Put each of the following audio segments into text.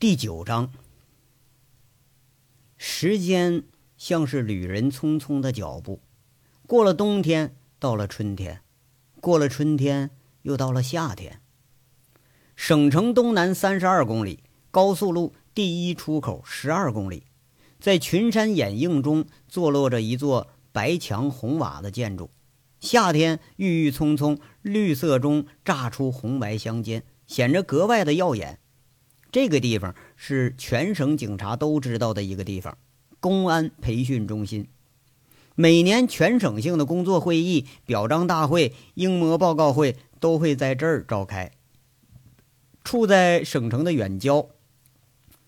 第九章，时间像是旅人匆匆的脚步，过了冬天，到了春天，过了春天，又到了夏天。省城东南三十二公里，高速路第一出口十二公里，在群山掩映中坐落着一座白墙红瓦的建筑。夏天郁郁葱葱，绿色中炸出红白相间，显着格外的耀眼。这个地方是全省警察都知道的一个地方，公安培训中心。每年全省性的工作会议、表彰大会、英模报告会都会在这儿召开。处在省城的远郊，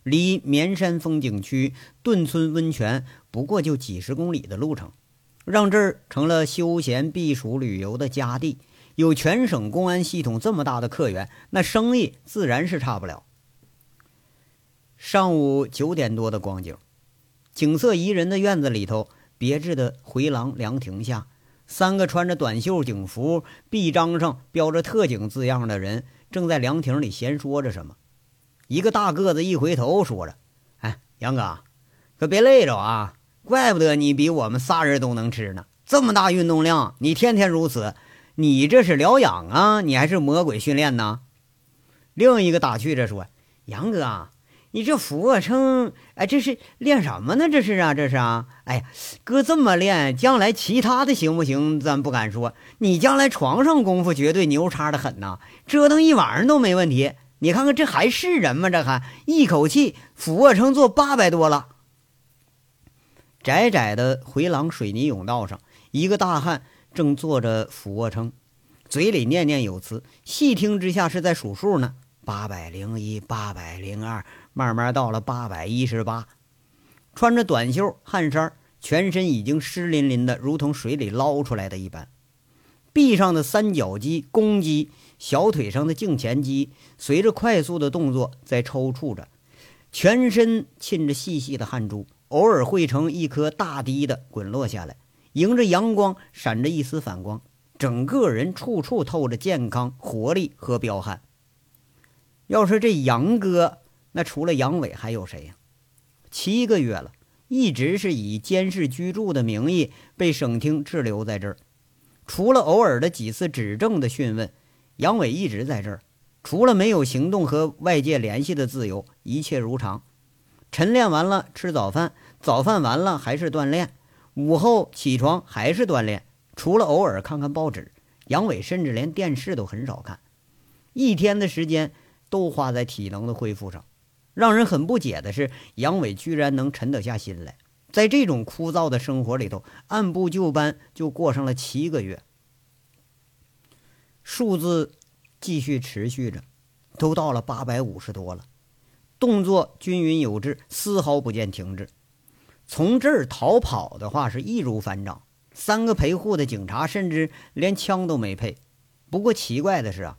离绵山风景区、顿村温泉不过就几十公里的路程，让这儿成了休闲避暑旅游的佳地。有全省公安系统这么大的客源，那生意自然是差不了。上午九点多的光景，景色宜人的院子里头，别致的回廊凉亭下，三个穿着短袖警服、臂章上标着“特警”字样的人，正在凉亭里闲说着什么。一个大个子一回头，说着：“哎，杨哥，可别累着啊！怪不得你比我们仨人都能吃呢。这么大运动量，你天天如此，你这是疗养啊？你还是魔鬼训练呢？”另一个打趣着说：“杨哥。”你这俯卧撑，哎，这是练什么呢？这是啊，这是啊。哎呀，哥这么练，将来其他的行不行？咱不敢说。你将来床上功夫绝对牛叉的很呐，折腾一晚上都没问题。你看看这还是人吗？这还一口气俯卧撑做八百多了。窄窄的回廊水泥甬道上，一个大汉正做着俯卧撑，嘴里念念有词，细听之下是在数数呢。八百零一，八百零二。慢慢到了八百一十八，穿着短袖汗衫，全身已经湿淋淋的，如同水里捞出来的一般。臂上的三角肌、肱肌，小腿上的胫前肌，随着快速的动作在抽搐着，全身沁着细细的汗珠，偶尔汇成一颗大滴的滚落下来，迎着阳光闪着一丝反光，整个人处处透着健康、活力和彪悍。要说这杨哥。那除了杨伟还有谁呀？七个月了，一直是以监视居住的名义被省厅滞留在这儿。除了偶尔的几次指证的讯问，杨伟一直在这儿。除了没有行动和外界联系的自由，一切如常。晨练完了吃早饭，早饭完了还是锻炼，午后起床还是锻炼。除了偶尔看看报纸，杨伟甚至连电视都很少看。一天的时间都花在体能的恢复上。让人很不解的是，杨伟居然能沉得下心来，在这种枯燥的生活里头，按部就班就过上了七个月。数字继续持续着，都到了八百五十多了，动作均匀有致，丝毫不见停滞。从这儿逃跑的话是易如反掌，三个陪护的警察甚至连枪都没配。不过奇怪的是啊，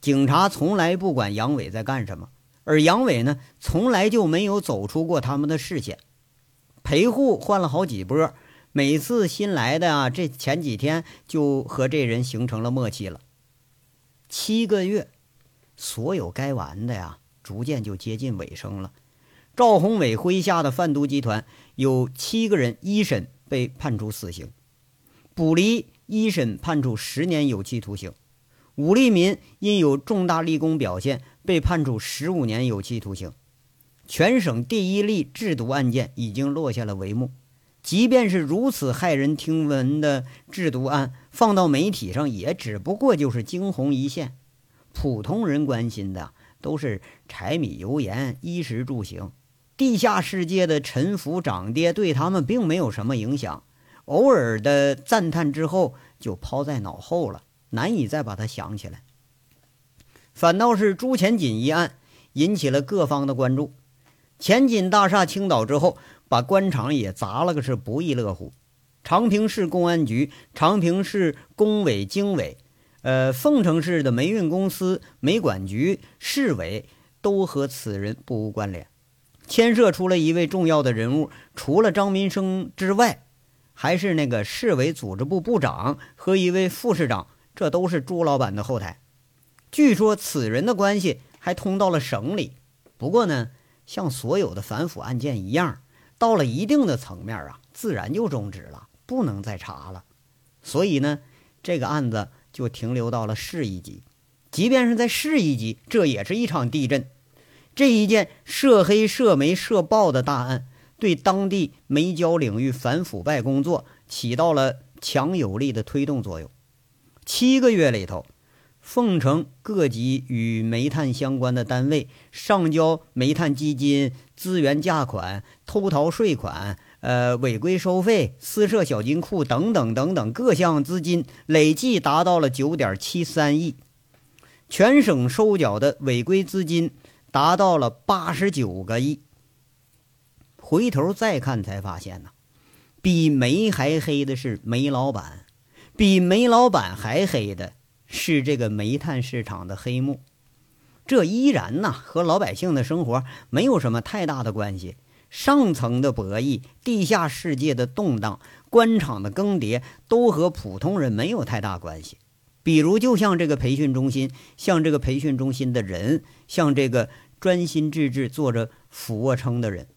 警察从来不管杨伟在干什么。而杨伟呢，从来就没有走出过他们的视线。陪护换了好几波，每次新来的啊，这前几天就和这人形成了默契了。七个月，所有该完的呀，逐渐就接近尾声了。赵宏伟麾下的贩毒集团有七个人一审被判处死刑，卜离一审判处十年有期徒刑，武立民因有重大立功表现。被判处十五年有期徒刑，全省第一例制毒案件已经落下了帷幕。即便是如此骇人听闻的制毒案，放到媒体上也只不过就是惊鸿一现。普通人关心的都是柴米油盐、衣食住行，地下世界的沉浮涨跌对他们并没有什么影响。偶尔的赞叹之后就抛在脑后了，难以再把它想起来。反倒是朱前锦一案引起了各方的关注。前锦大厦倾倒之后，把官场也砸了个是不亦乐乎。长平市公安局、长平市工委、经委，呃，凤城市的煤运公司、煤管局、市委都和此人不无关联。牵涉出了一位重要的人物，除了张民生之外，还是那个市委组织部部长和一位副市长，这都是朱老板的后台。据说此人的关系还通到了省里，不过呢，像所有的反腐案件一样，到了一定的层面啊，自然就终止了，不能再查了。所以呢，这个案子就停留到了市一级。即便是在市一级，这也是一场地震。这一件涉黑、涉煤、涉爆的大案，对当地煤焦领域反腐败工作起到了强有力的推动作用。七个月里头，凤城各级与煤炭相关的单位上交煤炭基金、资源价款、偷逃税款、呃违规收费、私设小金库等等等等各项资金，累计达到了九点七三亿。全省收缴的违规资金达到了八十九个亿。回头再看，才发现呢，比煤还黑的是煤老板，比煤老板还黑的是这个煤炭市场的黑幕。这依然呢，和老百姓的生活没有什么太大的关系。上层的博弈，地下世界的动荡，官场的更迭，都和普通人没有太大关系。比如，就像这个培训中心，像这个培训中心的人，像这个专心致志做着俯卧撑的人，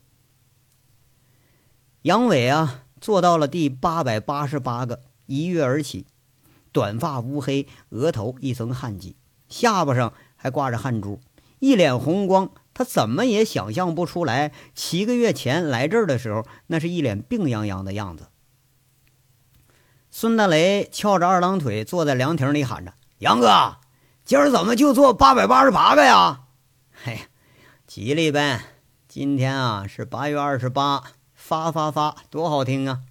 杨伟啊，做到了第八百八十八个，一跃而起，短发乌黑，额头一层汗迹，下巴上还挂着汗珠，一脸红光。他怎么也想象不出来，七个月前来这儿的时候，那是一脸病殃殃的样子。孙大雷翘着二郎腿坐在凉亭里，喊着：“杨哥，今儿怎么就做八百八十八个呀？”“嘿，吉利呗！今天啊是八月二十八，发发发，多好听啊！”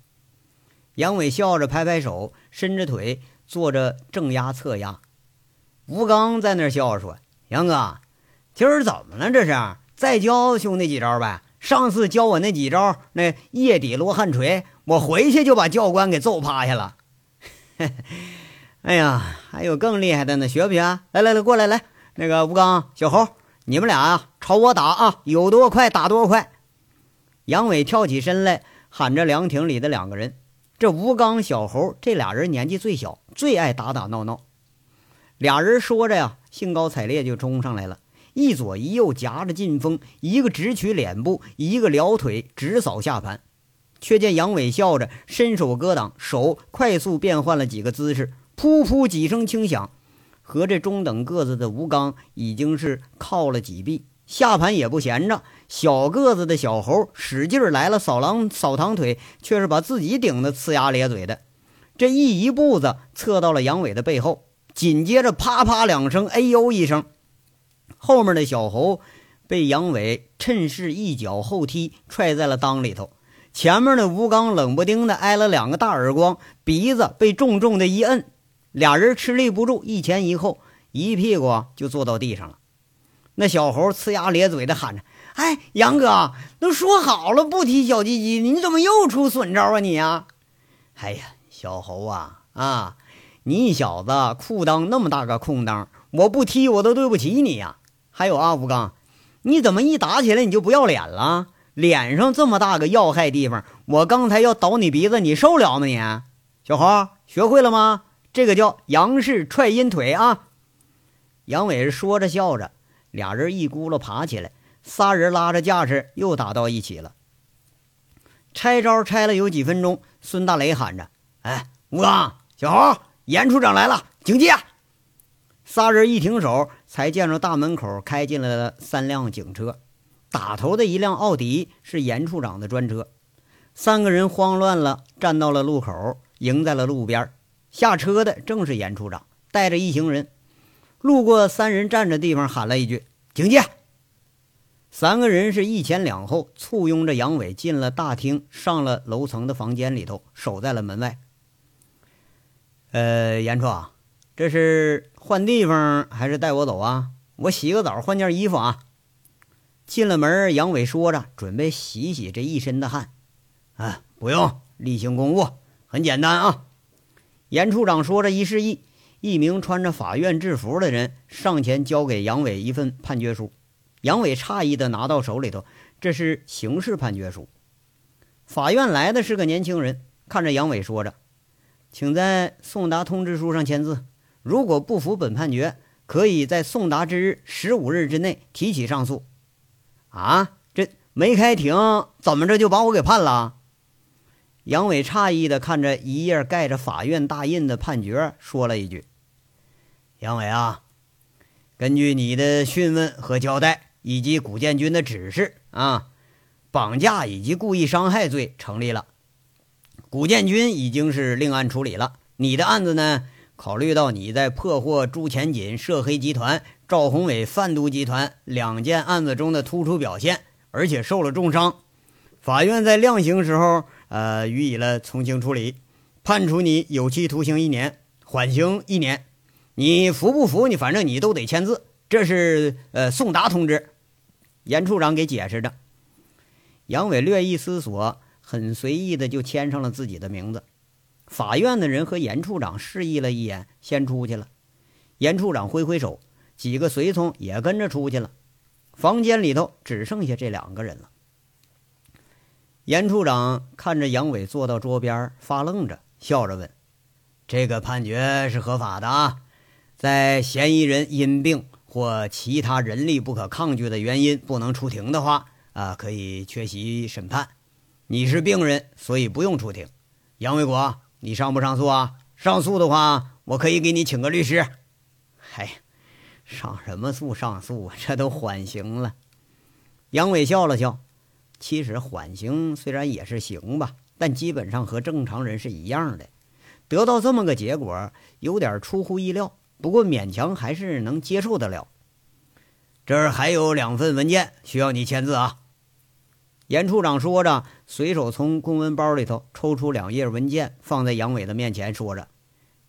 杨伟笑着拍拍手，伸着腿做着正压侧压。吴刚在那儿笑说：“杨哥，今儿怎么了？这是再教兄弟几招呗？上次教我那几招，那夜底罗汉锤。”我回去就把教官给揍趴下了。嘿 哎呀，还有更厉害的呢，学不学？来来来，过来来，那个吴刚、小猴，你们俩啊，朝我打啊，有多快打多快。杨伟跳起身来，喊着凉亭里的两个人。这吴刚、小猴这俩人年纪最小，最爱打打闹闹。俩人说着呀，兴高采烈就冲上来了，一左一右夹着劲风，一个直取脸部，一个撩腿直扫下盘。却见杨伟笑着伸手格挡，手快速变换了几个姿势，噗噗几声轻响，和这中等个子的吴刚已经是靠了几臂，下盘也不闲着。小个子的小猴使劲来了扫狼扫堂腿，却是把自己顶得呲牙咧嘴的。这一一步子侧到了杨伟的背后，紧接着啪啪两声，哎呦一声，后面的小猴被杨伟趁势一脚后踢踹在了裆里头。前面的吴刚冷不丁的挨了两个大耳光，鼻子被重重的一摁，俩人吃力不住，一前一后，一屁股就坐到地上了。那小猴呲牙咧嘴的喊着：“哎，杨哥，都说好了不踢小鸡鸡，你怎么又出损招啊你呀？”“哎呀，小猴啊啊，你小子裤裆那么大个空当，我不踢我都对不起你呀。还有啊，吴刚，你怎么一打起来你就不要脸了？”脸上这么大个要害地方，我刚才要倒你鼻子，你受了吗？你小猴学会了吗？这个叫杨氏踹阴腿啊！杨伟是说着笑着，俩人一咕噜爬起来，仨人拉着架势又打到一起了。拆招拆了有几分钟，孙大雷喊着：“哎，吴刚，小猴，严处长来了，警戒！”仨人一停手，才见着大门口开进来了三辆警车。打头的一辆奥迪是严处长的专车，三个人慌乱了，站到了路口，迎在了路边。下车的正是严处长，带着一行人，路过三人站着地方，喊了一句“警戒”。三个人是一前两后，簇拥着杨伟进了大厅，上了楼层的房间里头，守在了门外。呃，严处，这是换地方还是带我走啊？我洗个澡，换件衣服啊。进了门，杨伟说着，准备洗洗这一身的汗。啊，不用，例行公务，很简单啊。严处长说着一示意，一名穿着法院制服的人上前交给杨伟一份判决书。杨伟诧异的拿到手里头，这是刑事判决书。法院来的是个年轻人，看着杨伟说着：“请在送达通知书上签字。如果不服本判决，可以在送达之日十五日之内提起上诉。”啊，这没开庭，怎么着就把我给判了？杨伟诧异的看着一页盖着法院大印的判决，说了一句：“杨伟啊，根据你的讯问和交代，以及古建军的指示啊，绑架以及故意伤害罪成立了。古建军已经是另案处理了，你的案子呢？考虑到你在破获朱前锦涉黑集团、赵宏伟贩毒集团两件案子中的突出表现，而且受了重伤，法院在量刑时候。”呃，予以了从轻处理，判处你有期徒刑一年，缓刑一年。你服不服？你反正你都得签字。这是呃送达通知。严处长给解释着。杨伟略一思索，很随意的就签上了自己的名字。法院的人和严处长示意了一眼，先出去了。严处长挥挥手，几个随从也跟着出去了。房间里头只剩下这两个人了。严处长看着杨伟坐到桌边，发愣着，笑着问：“这个判决是合法的啊？在嫌疑人因病或其他人力不可抗拒的原因不能出庭的话，啊，可以缺席审判。你是病人，所以不用出庭。杨卫国，你上不上诉啊？上诉的话，我可以给你请个律师。嗨，上什么诉？上诉啊？这都缓刑了。”杨伟笑了笑。其实缓刑虽然也是刑吧，但基本上和正常人是一样的。得到这么个结果，有点出乎意料，不过勉强还是能接受得了。这儿还有两份文件需要你签字啊。严处长说着，随手从公文包里头抽出两页文件，放在杨伟的面前，说着：“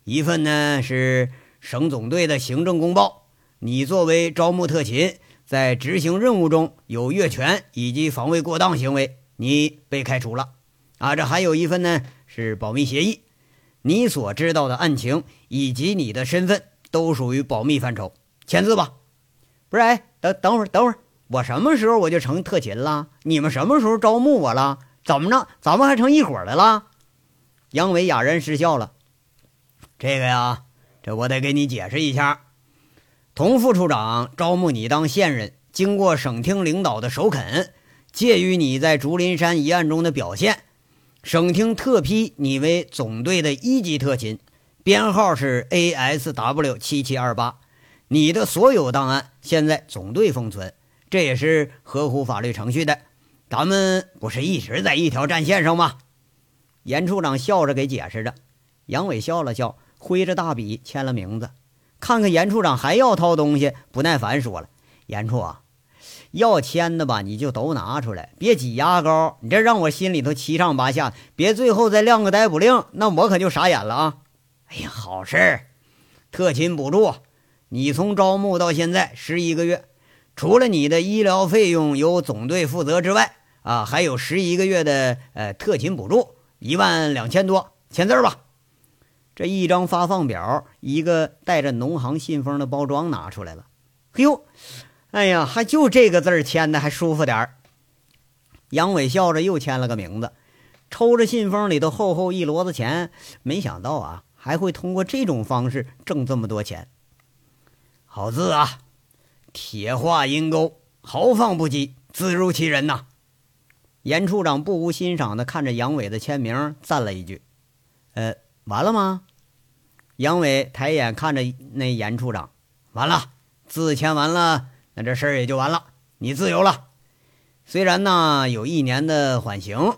一份呢是省总队的行政公报，你作为招募特勤。”在执行任务中有越权以及防卫过当行为，你被开除了。啊，这还有一份呢，是保密协议，你所知道的案情以及你的身份都属于保密范畴。签字吧。不是，哎，等等会儿，等会儿，我什么时候我就成特勤了？你们什么时候招募我了？怎么着？咱们还成一伙的了？杨伟哑然失笑了。这个呀，这我得给你解释一下。童副处长招募你当线人，经过省厅领导的首肯，鉴于你在竹林山一案中的表现，省厅特批你为总队的一级特勤，编号是 ASW 七七二八。你的所有档案现在总队封存，这也是合乎法律程序的。咱们不是一直在一条战线上吗？严处长笑着给解释着。杨伟笑了笑，挥着大笔签了名字。看看严处长还要掏东西，不耐烦说了：“严处啊，要签的吧，你就都拿出来，别挤牙膏。你这让我心里头七上八下，别最后再亮个逮捕令，那我可就傻眼了啊！”哎呀，好事儿，特勤补助，你从招募到现在十一个月，除了你的医疗费用由总队负责之外，啊，还有十一个月的呃特勤补助，一万两千多，签字吧。这一张发放表，一个带着农行信封的包装拿出来了。嘿呦，哎呀，还就这个字儿签的还舒服点儿。杨伟笑着又签了个名字，抽着信封里头厚厚一摞子钱。没想到啊，还会通过这种方式挣这么多钱。好字啊，铁画阴沟，豪放不羁，字如其人呐。严处长不无欣赏的看着杨伟的签名，赞了一句：“呃，完了吗？”杨伟抬眼看着那严处长，完了，字签完了，那这事儿也就完了，你自由了。虽然呢有一年的缓刑，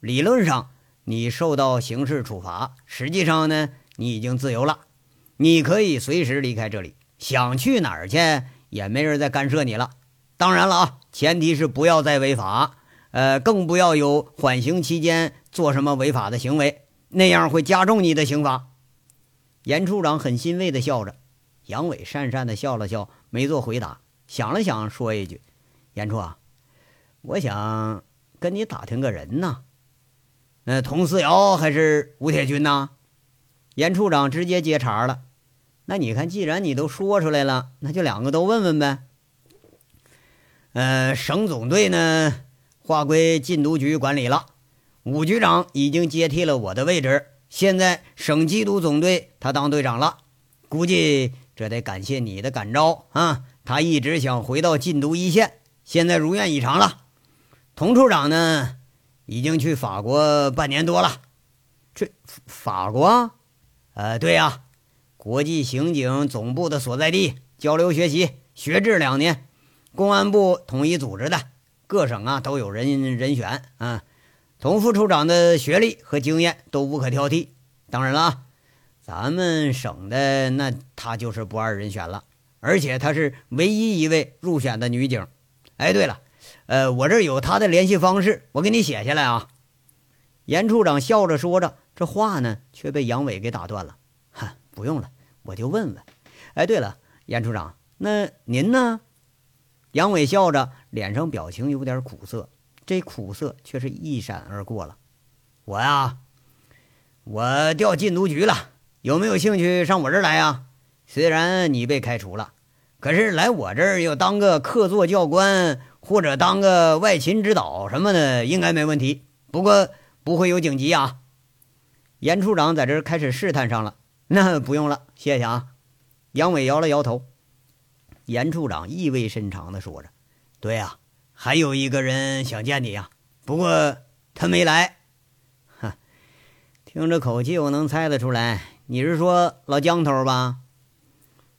理论上你受到刑事处罚，实际上呢你已经自由了，你可以随时离开这里，想去哪儿去也没人再干涉你了。当然了啊，前提是不要再违法，呃，更不要有缓刑期间做什么违法的行为，那样会加重你的刑罚。严处长很欣慰地笑着，杨伟讪讪地笑了笑，没做回答。想了想，说一句：“严处啊，我想跟你打听个人呢。那佟思瑶还是吴铁军呢？”严处长直接接茬了：“那你看，既然你都说出来了，那就两个都问问呗。呃，省总队呢，划归禁毒局管理了，武局长已经接替了我的位置。”现在省缉毒总队他当队长了，估计这得感谢你的感召啊！他一直想回到禁毒一线，现在如愿以偿了。童处长呢，已经去法国半年多了。这法国？呃，对呀，国际刑警总部的所在地，交流学习，学制两年，公安部统一组织的，各省啊都有人人选啊。童副处长的学历和经验都无可挑剔。当然了，咱们省的那他就是不二人选了，而且她是唯一一位入选的女警。哎，对了，呃，我这有她的联系方式，我给你写下来啊。严处长笑着说着，这话呢却被杨伟给打断了。哈，不用了，我就问问。哎，对了，严处长，那您呢？杨伟笑着，脸上表情有点苦涩，这苦涩却是一闪而过了。我呀，我调禁毒局了，有没有兴趣上我这儿来呀？虽然你被开除了。可是来我这儿要当个客座教官，或者当个外勤指导什么的，应该没问题。不过不会有警级啊。严处长在这儿开始试探上了。那不用了，谢谢啊。杨伟摇了摇头。严处长意味深长地说着：“对呀，还有一个人想见你呀，不过他没来。哼，听这口气，我能猜得出来，你是说老江头吧？”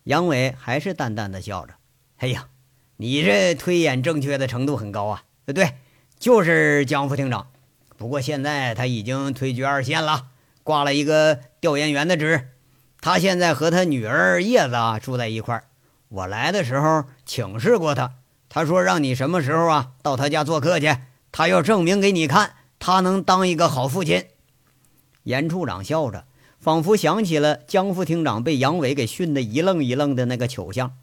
杨伟还是淡淡的笑着：“哎呀，你这推演正确的程度很高啊！对，就是江副厅长。不过现在他已经退居二线了，挂了一个调研员的职。他现在和他女儿叶子啊住在一块儿。我来的时候请示过他，他说让你什么时候啊到他家做客去，他要证明给你看，他能当一个好父亲。”严处长笑着。仿佛想起了江副厅长被杨伟给训得一愣一愣的那个糗相，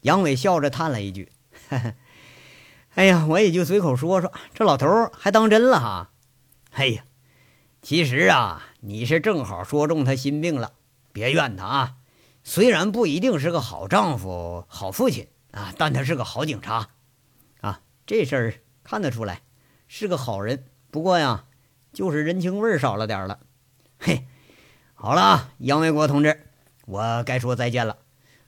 杨伟笑着叹了一句：“ 哎呀，我也就随口说说，这老头还当真了哈。”“哎呀，其实啊，你是正好说中他心病了，别怨他啊。虽然不一定是个好丈夫、好父亲啊，但他是个好警察啊。这事儿看得出来，是个好人。不过呀，就是人情味儿少了点儿了。嘿。”好了，杨卫国同志，我该说再见了。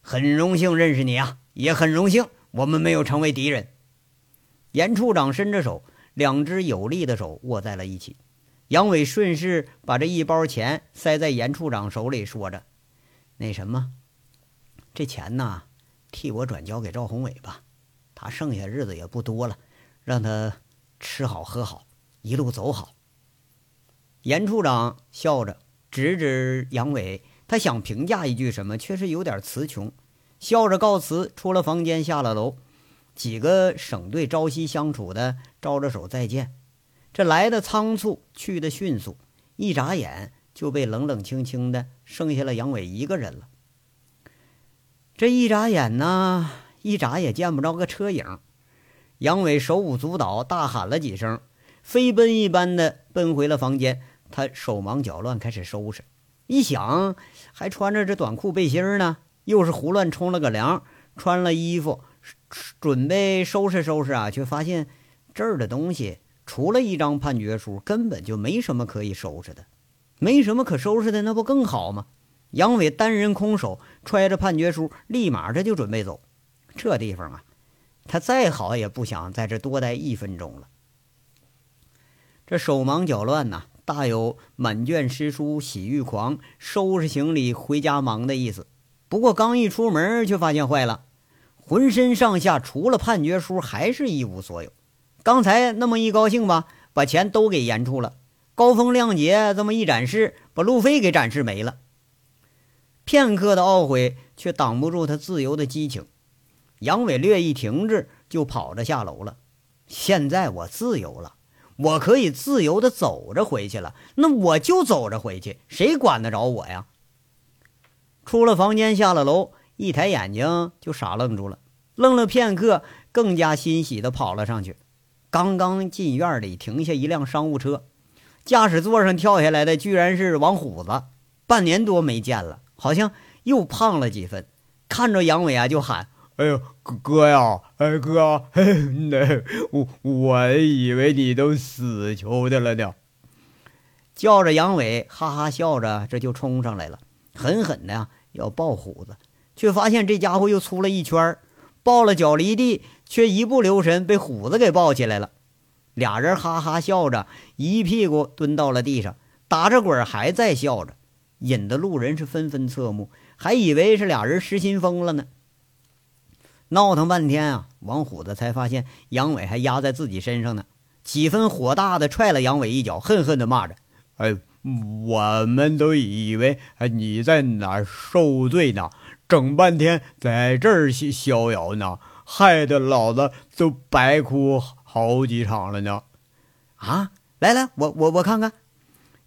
很荣幸认识你啊，也很荣幸我们没有成为敌人。严处长伸着手，两只有力的手握在了一起。杨伟顺势把这一包钱塞在严处长手里，说着：“那什么，这钱呢，替我转交给赵宏伟吧。他剩下日子也不多了，让他吃好喝好，一路走好。”严处长笑着。指指杨伟，他想评价一句什么，却是有点词穷，笑着告辞，出了房间，下了楼。几个省队朝夕相处的，招着手再见。这来的仓促，去的迅速，一眨眼就被冷冷清清的剩下了杨伟一个人了。这一眨眼呢，一眨也见不着个车影。杨伟手舞足蹈，大喊了几声，飞奔一般的奔回了房间。他手忙脚乱，开始收拾。一想，还穿着这短裤背心呢，又是胡乱冲了个凉，穿了衣服，准备收拾收拾啊，却发现这儿的东西除了一张判决书，根本就没什么可以收拾的。没什么可收拾的，那不更好吗？杨伟单人空手揣着判决书，立马这就准备走。这地方啊，他再好也不想在这多待一分钟了。这手忙脚乱呐。大有满卷诗书喜欲狂，收拾行李回家忙的意思。不过刚一出门，却发现坏了，浑身上下除了判决书，还是一无所有。刚才那么一高兴吧，把钱都给严出了。高风亮节这么一展示，把路费给展示没了。片刻的懊悔，却挡不住他自由的激情。杨伟略一停滞，就跑着下楼了。现在我自由了。我可以自由的走着回去了，那我就走着回去，谁管得着我呀？出了房间，下了楼，一抬眼睛就傻愣住了，愣了片刻，更加欣喜的跑了上去。刚刚进院里，停下一辆商务车，驾驶座上跳下来的居然是王虎子，半年多没见了，好像又胖了几分，看着杨伟啊就喊。哎呦，哥哥呀，哎哥，那我我以为你都死球的了呢。叫着杨伟，哈哈笑着，这就冲上来了，狠狠的呀要抱虎子，却发现这家伙又粗了一圈抱了脚离地，却一不留神被虎子给抱起来了。俩人哈哈笑着，一屁股蹲到了地上，打着滚还在笑着，引得路人是纷纷侧目，还以为是俩人失心疯了呢。闹腾半天啊，王虎子才发现杨伟还压在自己身上呢，几分火大的踹了杨伟一脚，恨恨的骂着：“哎，我们都以为你在哪受罪呢，整半天在这儿逍遥呢，害得老子都白哭。”好几场了呢，啊！来来，我我我看看。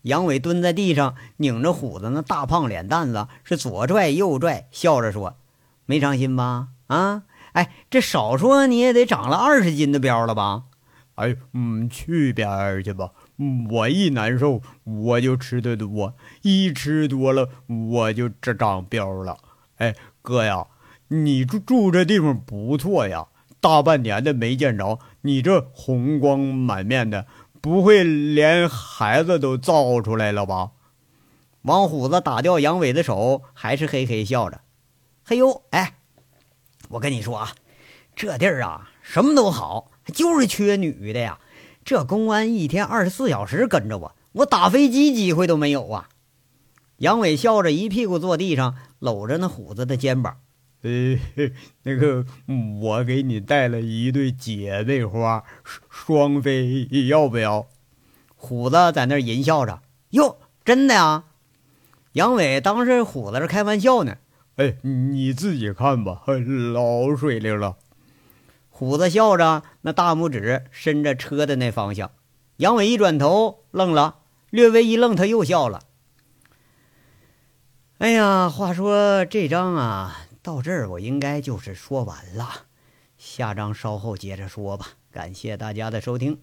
杨伟蹲在地上，拧着虎子那大胖脸蛋子，是左拽右拽，笑着说：“没长心吧？啊！哎，这少说你也得长了二十斤的膘了吧？哎，嗯，去边儿去吧！我一难受，我就吃的多，一吃多了，我就这长膘了。哎，哥呀，你住住这地方不错呀。”大半年的没见着你，这红光满面的，不会连孩子都造出来了吧？王虎子打掉杨伟的手，还是嘿嘿笑着。嘿呦，哎，我跟你说啊，这地儿啊，什么都好，就是缺女的呀。这公安一天二十四小时跟着我，我打飞机机会都没有啊。杨伟笑着，一屁股坐地上，搂着那虎子的肩膀。呃，那个，我给你带了一对姐妹花，双飞，要不要？虎子在那儿淫笑着。哟，真的呀？杨伟当时虎子是开玩笑呢。哎，你自己看吧，老水灵了。虎子笑着，那大拇指伸着车的那方向。杨伟一转头，愣了，略微一愣，他又笑了。哎呀，话说这张啊。到这儿，我应该就是说完了，下章稍后接着说吧。感谢大家的收听。